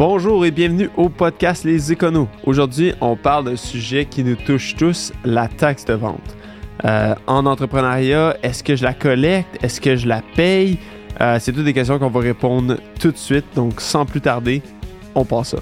Bonjour et bienvenue au podcast Les Éconos. Aujourd'hui, on parle d'un sujet qui nous touche tous, la taxe de vente. Euh, en entrepreneuriat, est-ce que je la collecte? Est-ce que je la paye? Euh, c'est toutes des questions qu'on va répondre tout de suite. Donc, sans plus tarder, on passe ça.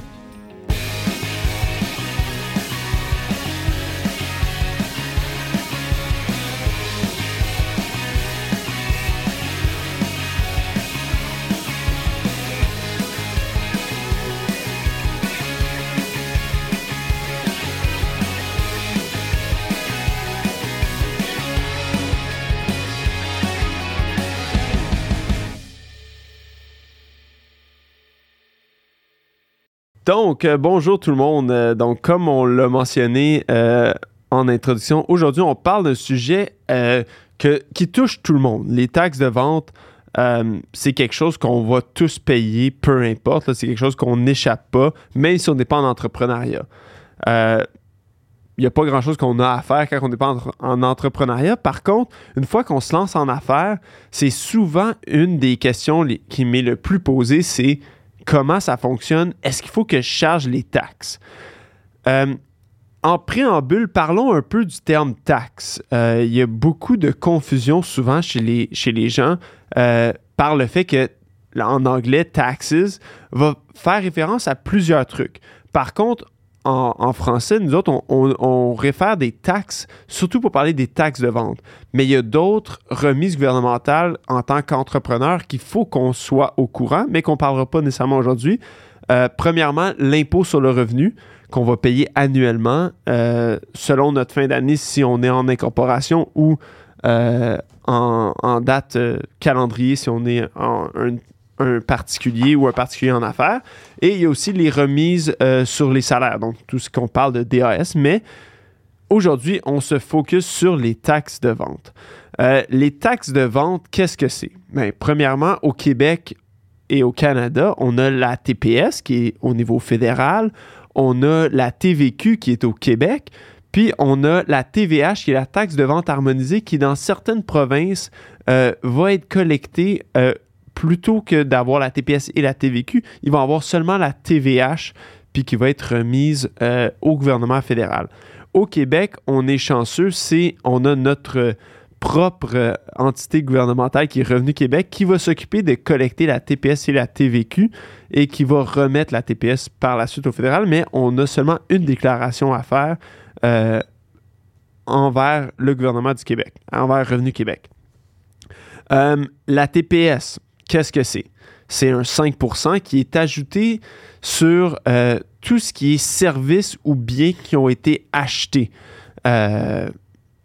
Donc, euh, bonjour tout le monde. Euh, donc, comme on l'a mentionné euh, en introduction, aujourd'hui, on parle d'un sujet qui touche tout le monde. Les taxes de vente, c'est quelque chose qu'on va tous payer, peu importe. C'est quelque chose qu'on n'échappe pas, même si on n'est pas en entrepreneuriat. Il n'y a pas grand-chose qu'on a à faire quand on n'est pas en, entrepreneuriat. Par contre, une fois qu'on se lance en affaires, c'est souvent une des questions qui m'est le plus posée, c'est comment ça fonctionne, est-ce qu'il faut que je charge les taxes? Euh, en préambule, parlons un peu du terme taxe. Euh, il y a beaucoup de confusion souvent chez les, gens euh, par le fait que, en anglais, taxes va faire référence à plusieurs trucs. Par contre, en, français, nous autres, on, réfère des taxes, surtout pour parler des taxes de vente. Mais il y a d'autres remises gouvernementales en tant qu'entrepreneur qu'il faut qu'on soit au courant, mais qu'on ne parlera pas nécessairement aujourd'hui. Euh, premièrement, l'impôt sur le revenu qu'on va payer annuellement euh, selon notre fin d'année si on est en incorporation ou euh, en, en, date calendrier si on est en un un particulier ou un particulier en affaires. Et il y a aussi les remises euh, sur les salaires, donc tout ce qu'on parle de DAS. Mais aujourd'hui, on se focus sur les taxes de vente. Euh, les taxes de vente, qu'est-ce que c'est? Bien, premièrement, au Québec et au Canada, on a la TPS qui est au niveau fédéral, on a la TVQ qui est au Québec, puis on a la TVH qui est la taxe de vente harmonisée qui, dans certaines provinces, euh, va être collectée plutôt que d'avoir la TPS et la TVQ, ils vont avoir seulement la TVH, puis qui va être remise euh, au gouvernement fédéral. Au Québec, on est chanceux, c'est on a notre propre entité gouvernementale qui est Revenu Québec qui va s'occuper de collecter la TPS et la TVQ et qui va remettre la TPS par la suite au fédéral, mais on a seulement une déclaration à faire euh, envers le gouvernement du Québec, envers Revenu Québec. Euh, la TPS, Qu'est-ce que c'est? C'est un 5% qui est ajouté sur euh, tout ce qui est services ou biens qui ont été achetés. Euh,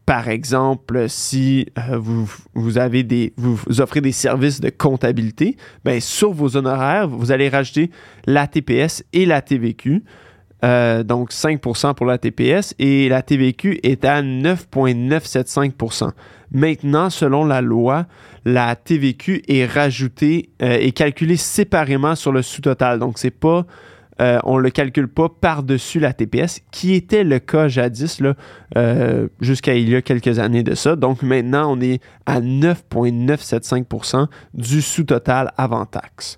par exemple, si euh, vous, offrez des services de comptabilité, bien, sur vos honoraires, vous allez rajouter la TPS et la TVQ. Donc 5% pour la TPS et la TVQ est à 9,975% Maintenant, selon la loi, la TVQ est rajoutée euh, et calculée séparément sur le sous-total. Donc, c'est pas, euh, on ne le calcule pas par-dessus la TPS, qui était le cas jadis, euh, jusqu'à il y a quelques années de ça. Donc, maintenant, on est à 9,975% du sous-total avant taxe.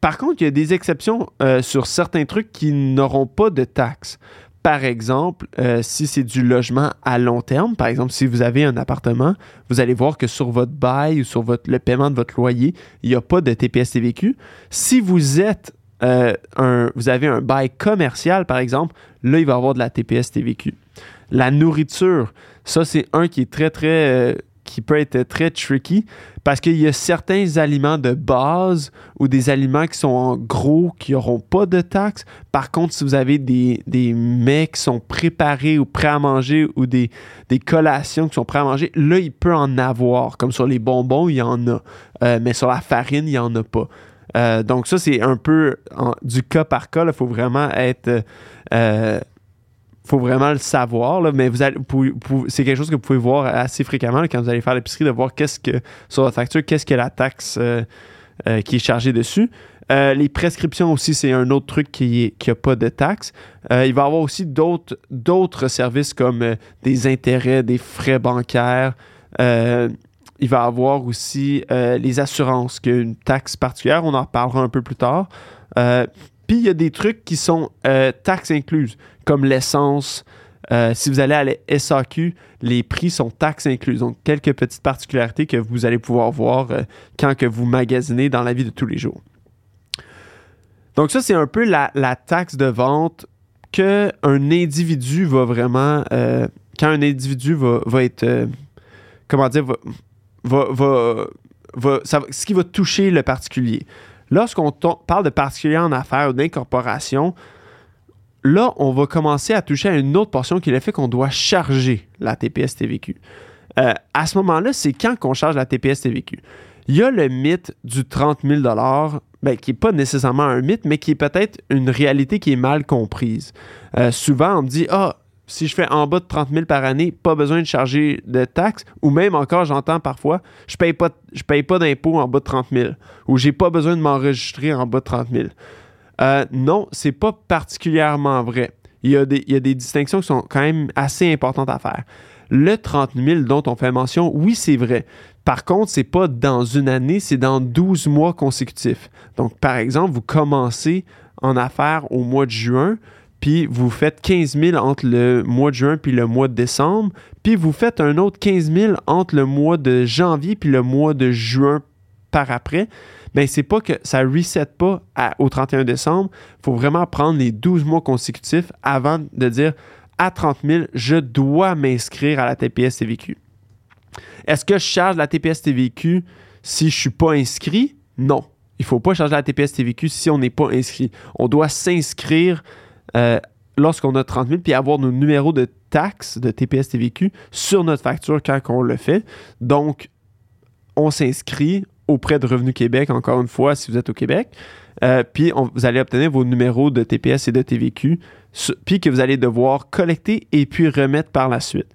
Par contre, il y a des exceptions sur certains trucs qui n'auront pas de taxe. Par exemple, euh, si c'est du logement à long terme, par exemple, si vous avez un appartement, vous allez voir que sur votre bail ou sur le paiement de votre loyer, il n'y a pas de TPS TVQ. Si vous êtes euh, un, vous avez un bail commercial, par exemple, là, il va y avoir de la TPS TVQ. La nourriture, ça, c'est un qui est très, très euh, qui peut être très tricky parce qu'il y a certains aliments de base ou des aliments qui sont en gros qui n'auront pas de taxes. Par contre, si vous avez des, des mets qui sont préparés ou prêts à manger ou des, des collations qui sont prêts à manger, là, il peut en avoir. Comme sur les bonbons, il y en a. Euh, mais sur la farine, il n'y en a pas. Euh, donc ça, c'est un peu du cas par cas. Il faut vraiment être euh, faut vraiment le savoir, mais c'est quelque chose que vous pouvez voir assez fréquemment quand vous allez faire l'épicerie, de voir qu'est-ce que, sur votre facture, qu'est-ce que la taxe euh, euh, qui est chargée dessus. Euh, les prescriptions aussi, c'est un autre truc qui n'a pas de taxe. il va y avoir aussi d'autres, services comme des intérêts, des frais bancaires, il va avoir aussi les assurances, qui est une taxe particulière. On en reparlera un peu plus tard. Puis il y a des trucs qui sont taxes incluses, comme l'essence, euh, si vous allez à la SAQ, les prix sont taxes incluses. Donc, quelques petites particularités que vous allez pouvoir voir euh, quand que vous magasinez dans la vie de tous les jours. Donc, ça, c'est un peu la, taxe de vente qu'un individu va vraiment. Euh, quand un individu va, être. comment dire va, va, ce qui va toucher le particulier. Lorsqu'on parle de particulier en affaires ou d'incorporation, là, on va commencer à toucher à une autre portion qui est le fait qu'on doit charger la TPS TVQ. Euh, à ce moment-là, c'est quand qu'on charge la TPS TVQ. Il y a le mythe du 30 000 ben, qui n'est pas nécessairement un mythe, mais qui est peut-être une réalité qui est mal comprise. Euh, souvent, on me dit Ah, si je fais en bas de 30 000 par année, pas besoin de charger de taxes. Ou même encore, j'entends parfois, je ne paye pas, paye pas d'impôts en bas de 30 000. Ou j'ai pas besoin de m'enregistrer en bas de 30 000. Euh, non, c'est pas particulièrement vrai. Il y, a des, distinctions qui sont quand même assez importantes à faire. Le 30 000 dont on fait mention, oui, c'est vrai. Par contre, c'est pas dans une année, c'est dans 12 mois consécutifs. Donc, par exemple, vous commencez en affaires au mois de juin, puis vous faites 15 000 entre le mois de juin puis le mois de décembre, puis vous faites un autre 15 000 entre le mois de janvier puis le mois de juin par après ben c'est pas que ça reset pas au 31 décembre. Il faut vraiment prendre les 12 mois consécutifs avant de dire à 30 000, je dois m'inscrire à la TPS TVQ. Est-ce que je charge la TPS TVQ si je ne suis pas inscrit? Non. Il ne faut pas charger la TPS TVQ si on n'est pas inscrit. On doit s'inscrire euh, lorsqu'on a 30 000 puis avoir nos numéros de taxes de TPS TVQ sur notre facture quand on le fait. Donc, on s'inscrit, auprès de Revenu Québec, encore une fois, si vous êtes au Québec. Euh, puis vous allez obtenir vos numéros de TPS et de TVQ, puis que vous allez devoir collecter et puis remettre par la suite.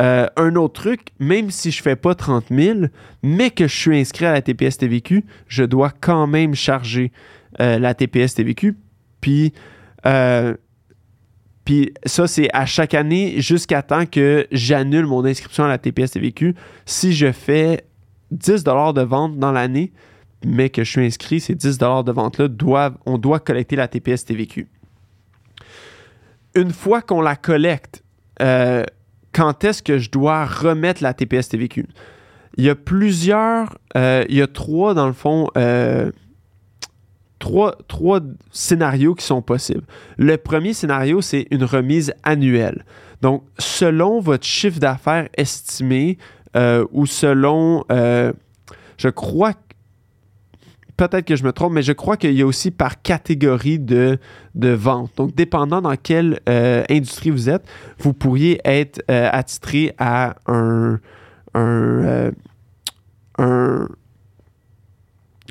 Euh, un autre truc, même si je ne fais pas 30 000, mais que je suis inscrit à la TPS TVQ, je dois quand même charger euh, la TPS TVQ. Puis, puis ça, c'est à chaque année jusqu'à temps que j'annule mon inscription à la TPS TVQ. Si je fais 10 de vente dans l'année, mais que je suis inscrit, ces 10 de vente-là, on doit collecter la TPS TVQ. Une fois qu'on la collecte, euh, quand est-ce que je dois remettre la TPS TVQ? Il y a plusieurs, euh, il y a trois, dans le fond, euh, trois, trois scénarios qui sont possibles. Le premier scénario, c'est une remise annuelle. Donc, selon votre chiffre d'affaires estimé, euh, ou selon, euh, je crois, peut-être que je me trompe, mais je crois qu'il y a aussi par catégorie de, de vente. Donc, dépendant dans quelle euh, industrie vous êtes, vous pourriez être attitré à un, un,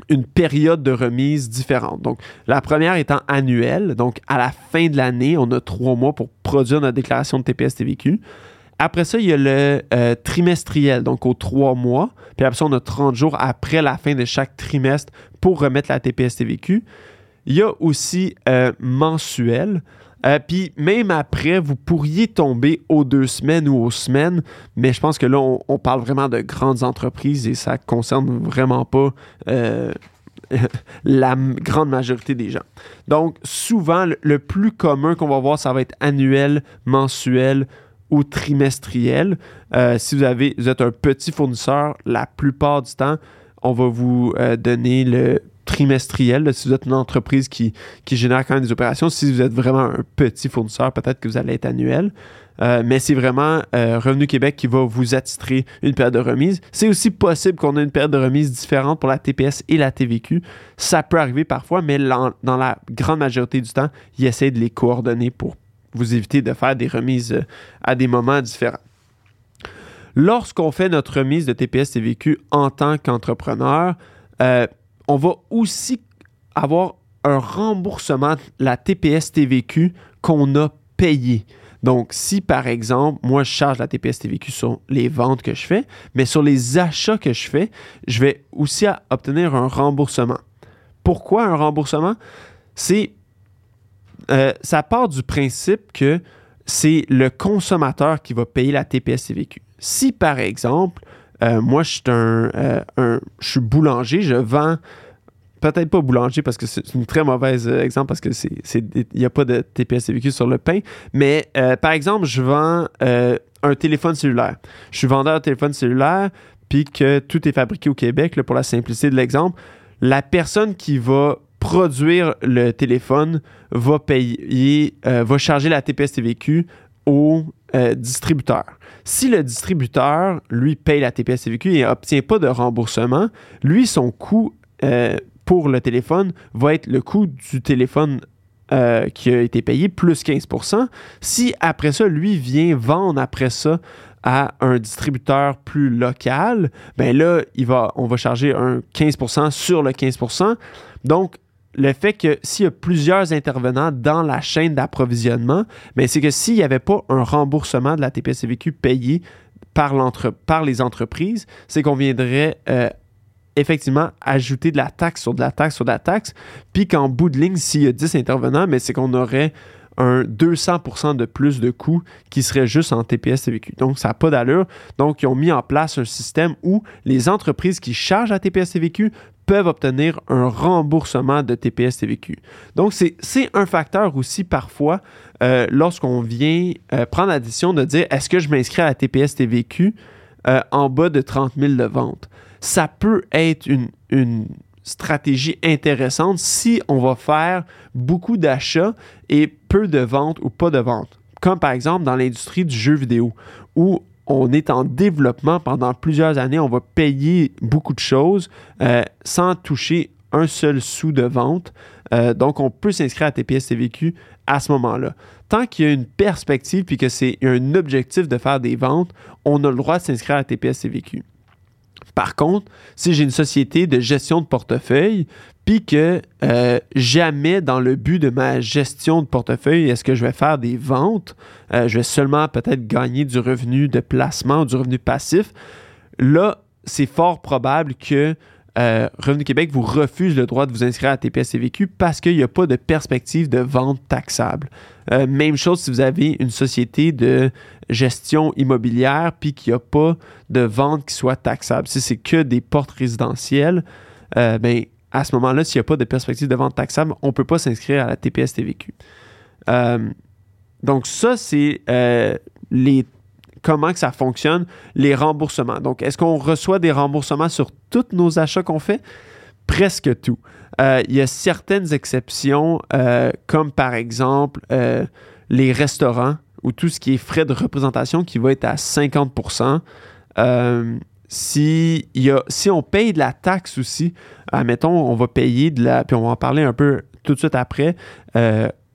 une période de remise différente. Donc, la première étant annuelle. Donc, à la fin de l'année, on a trois mois pour produire notre déclaration de TPS-TVQ. Après ça, il y a le euh, trimestriel, donc aux trois mois. Puis après ça, on a 30 jours après la fin de chaque trimestre pour remettre la TPS-TVQ. Il y a aussi euh, mensuel. Euh, puis même après, vous pourriez tomber aux deux semaines ou aux semaines, mais je pense que là, on, parle vraiment de grandes entreprises et ça concerne vraiment pas la grande majorité des gens. Donc souvent, le plus commun qu'on va voir, ça va être annuel, mensuel ou trimestriel. Euh, si vous, avez, êtes un petit fournisseur, la plupart du temps, on va vous euh, donner le trimestriel. si vous êtes une entreprise qui, génère quand même des opérations, si vous êtes vraiment un petit fournisseur, peut-être que vous allez être annuel. Euh, mais c'est vraiment Revenu Québec qui va vous attitrer une période de remise. C'est aussi possible qu'on ait une période de remise différente pour la TPS et la TVQ. Ça peut arriver parfois, mais dans la grande majorité du temps, ils essaient de les coordonner pour vous éviter de faire des remises euh, à des moments différents. Lorsqu'on fait notre remise de TPS TVQ en tant qu'entrepreneur, euh, on va aussi avoir un remboursement de la TPS TVQ qu'on a payé. Donc, si par exemple, moi, je charge la TPS TVQ sur les ventes que je fais, mais sur les achats que je fais, je vais aussi obtenir un remboursement. Pourquoi un remboursement? C'est euh, ça part du principe que c'est le consommateur qui va payer la TPS-TVQ. Si, par exemple, moi, je suis un, je suis boulanger, je vends peut-être pas boulanger parce que c'est une très mauvaise exemple parce que il n'y a pas de TPS TVQ sur le pain. Mais par exemple, je vends un téléphone cellulaire. Je suis vendeur de téléphone cellulaire, puis que tout est fabriqué au Québec, pour la simplicité de l'exemple. La personne qui va produire le téléphone va payer, euh, va charger la TPS TVQ au euh, distributeur. Si le distributeur, lui, paye la TPS TVQ et n'obtient pas de remboursement, lui, son coût euh, pour le téléphone va être le coût du téléphone qui a été payé plus 15% Si après ça, lui vient vendre après ça à un distributeur plus local, ben là, il va, on va charger un 15% sur le 15% Donc, le fait que s'il y a plusieurs intervenants dans la chaîne d'approvisionnement, ben c'est que s'il n'y avait pas un remboursement de la TPS-CVQ payé par, les entreprises, c'est qu'on viendrait euh, effectivement ajouter de la taxe sur de la taxe sur de la taxe, puis qu'en bout de ligne, s'il y a 10 intervenants, mais c'est qu'on aurait un 200% de plus de coûts qui serait juste en TPS TVQ. Donc, ça n'a pas d'allure. Donc, ils ont mis en place un système où les entreprises qui chargent à TPS TVQ peuvent obtenir un remboursement de TPS TVQ. Donc, c'est un facteur aussi parfois euh, lorsqu'on vient euh, prendre la décision de dire est-ce que je m'inscris à la TPS TVQ euh, en bas de 30 000 de vente? Ça peut être une, une stratégie intéressante si on va faire beaucoup d'achats et peu de ventes ou pas de ventes. Comme par exemple dans l'industrie du jeu vidéo, où on est en développement pendant plusieurs années, on va payer beaucoup de choses euh, sans toucher un seul sou de vente. Euh, donc, on peut s'inscrire à TPS TVQ à ce moment-là. Tant qu'il y a une perspective puis que c'est un objectif de faire des ventes, on a le droit de s'inscrire à TPS TVQ. Par contre, si j'ai une société de gestion de portefeuille, puis que euh, jamais dans le but de ma gestion de portefeuille, est-ce que je vais faire des ventes, euh, je vais seulement peut-être gagner du revenu de placement, du revenu passif, là, c'est fort probable que euh, Revenu Québec vous refuse le droit de vous inscrire à TPS CVQ parce qu'il n'y a pas de perspective de vente taxable. Euh, même chose si vous avez une société de gestion immobilière puis qu'il n'y a pas de vente qui soit taxable. Si c'est que des portes résidentielles, euh, ben, à ce moment-là, s'il n'y a pas de perspective de vente taxable, on ne peut pas s'inscrire à la TPS TVQ. donc ça, c'est comment que ça fonctionne, les remboursements. Donc, est-ce qu'on reçoit des remboursements sur tous nos achats qu'on fait? Presque tout. Euh, il y a certaines exceptions, euh, comme par exemple euh, les restaurants ou tout ce qui est frais de représentation qui va être à 50 si, y a, si on paye de la taxe aussi, admettons, on va payer de la, puis on va en parler un peu tout de suite après,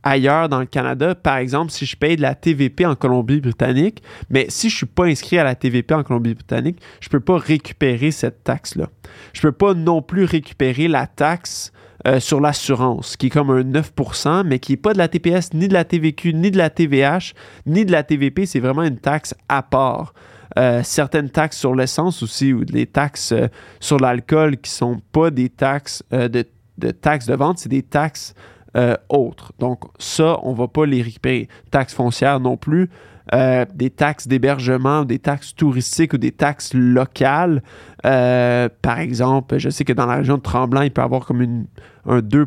ailleurs dans le Canada. Par exemple, si je paye de la TVP en Colombie-Britannique, mais si je ne suis pas inscrit à la TVP en Colombie-Britannique, je ne peux pas récupérer cette taxe-là. Je ne peux pas non plus récupérer la taxe euh, sur l'assurance, qui est comme un 9% mais qui n'est pas de la TPS, ni de la TVQ, ni de la TVH, ni de la TVP. C'est vraiment une taxe à part. Euh, certaines taxes sur l'essence aussi, ou des taxes euh, sur l'alcool qui ne sont pas des taxes de, de taxes de vente, c'est des taxes euh, autres. Donc, ça, on ne va pas les récupérer. Taxes foncières non plus. Euh, des taxes d'hébergement, des taxes touristiques ou des taxes locales. Euh, par exemple, je sais que dans la région de Tremblant, il peut y avoir comme une, un 2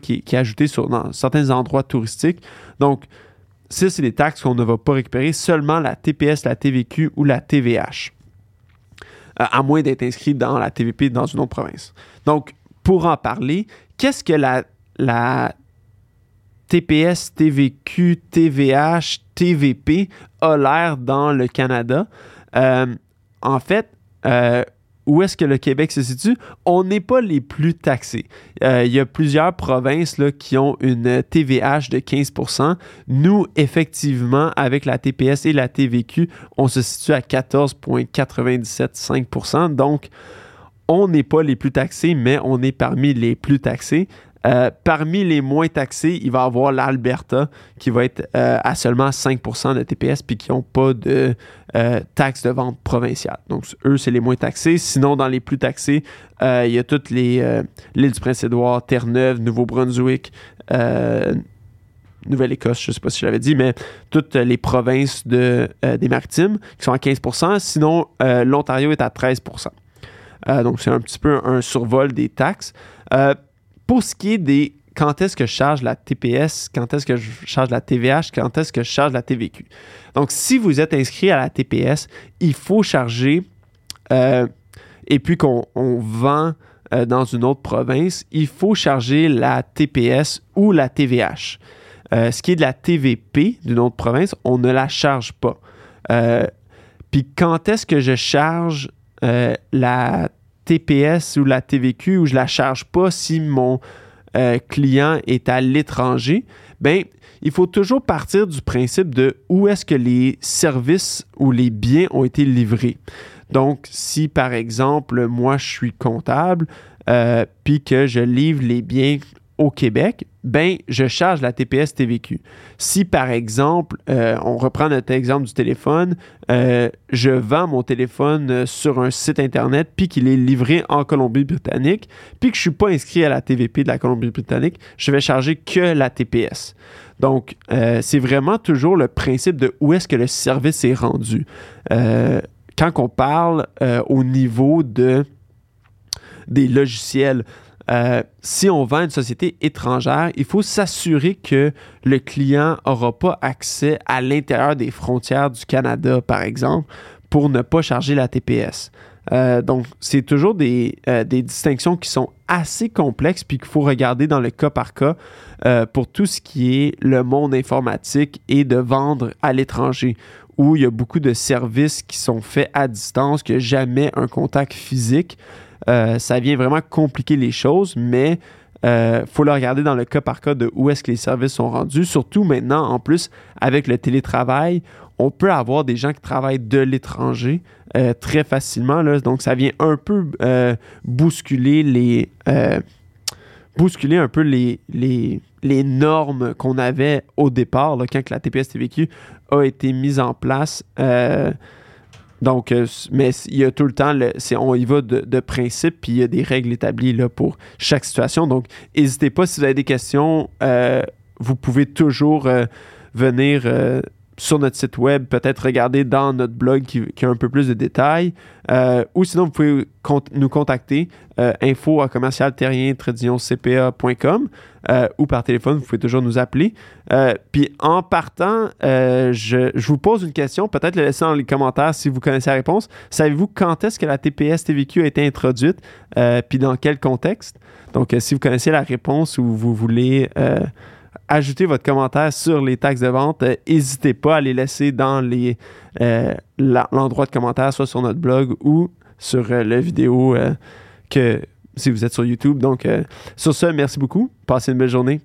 qui, qui, est ajouté sur, dans certains endroits touristiques. Donc, ça, c'est des taxes qu'on ne va pas récupérer, seulement la TPS, la TVQ ou la TVH, à moins d'être inscrit dans la TVP dans une autre province. Donc, pour en parler, qu'est-ce que la, la TPS, TVQ, TVH, TVP a l'air dans le Canada. Euh, en fait, euh, où est-ce que le Québec se situe? On n'est pas les plus taxés. Euh, il y a plusieurs provinces qui ont une TVH de 15% Nous, effectivement, avec la TPS et la TVQ, on se situe à 14,975% Donc, on n'est pas les plus taxés, mais on est parmi les plus taxés. Euh, parmi les moins taxés, il va y avoir l'Alberta qui va être euh, à seulement 5% de TPS puis qui n'ont pas de euh, taxes de vente provinciale. Donc, eux, c'est les moins taxés. Sinon, dans les plus taxés, il y a toutes les l'île du Prince-Édouard, Terre-Neuve, Nouveau-Brunswick, Nouvelle-Écosse, je ne sais pas si je dit, mais toutes les provinces de, des maritimes qui sont à 15% Sinon, l'Ontario est à 13% Donc, c'est un petit peu un survol des taxes. Pour ce qui est des quand est-ce que je charge la TPS, quand est-ce que je charge la TVH, quand est-ce que je charge la TVQ. Donc, si vous êtes inscrit à la TPS, il faut charger, euh, et puis qu'on vend euh, dans une autre province, il faut charger la TPS ou la TVH. Euh, ce qui est de la TVP d'une autre province, on ne la charge pas. puis quand est-ce que je charge la TPS ou la TVQ ou je la charge pas si mon euh, client est à l'étranger, ben, il faut toujours partir du principe de où est-ce que les services ou les biens ont été livrés. Donc, si par exemple, moi, je suis comptable, euh, puis que je livre les biens au Québec, ben, je charge la TPS TVQ. Si, par exemple, euh, on reprend notre exemple du téléphone, euh, je vends mon téléphone euh, sur un site Internet, puis qu'il est livré en Colombie-Britannique, puis que je suis pas inscrit à la TVP de la Colombie-Britannique, je vais charger que la TPS. Donc, c'est vraiment toujours le principe de où est-ce que le service est rendu. quand on parle au niveau de des logiciels, euh, si on vend une société étrangère, il faut s'assurer que le client n'aura pas accès à l'intérieur des frontières du Canada, par exemple, pour ne pas charger la TPS. Euh, donc, c'est toujours des, euh, des, distinctions qui sont assez complexes puis qu'il faut regarder dans le cas par cas pour tout ce qui est le monde informatique et de vendre à l'étranger où il y a beaucoup de services qui sont faits à distance, a jamais un contact physique. Euh, ça vient vraiment compliquer les choses, mais il euh, faut le regarder dans le cas par cas de où est-ce que les services sont rendus. Surtout maintenant, en plus, avec le télétravail, on peut avoir des gens qui travaillent de l'étranger euh, très facilement. donc, ça vient un peu bousculer les. bousculer un peu les, les, les normes qu'on avait au départ, quand la TPS-TVQ a été mise en place. Donc, euh, mais il y a tout le temps, on y va de, principe, puis il y a des règles établies là, pour chaque situation. Donc, n'hésitez pas, si vous avez des questions, euh, vous pouvez toujours euh, venir sur notre site web, peut-être regarder dans notre blog qui, a un peu plus de détails. Euh, ou sinon, vous pouvez nous contacter euh, info à commercial cpa.com euh, ou par téléphone, vous pouvez toujours nous appeler. puis en partant, je, vous pose une question, peut-être le laisser dans les commentaires si vous connaissez la réponse. Savez-vous quand est-ce que la TPS TVQ a été introduite, puis dans quel contexte? Donc, si vous connaissez la réponse ou vous voulez ajoutez votre commentaire sur les taxes de vente. Euh, n'hésitez pas à les laisser dans euh, l'endroit de commentaire, soit sur notre blog ou sur euh, la vidéo que si vous êtes sur YouTube. Donc, sur ce, merci beaucoup. Passez une belle journée.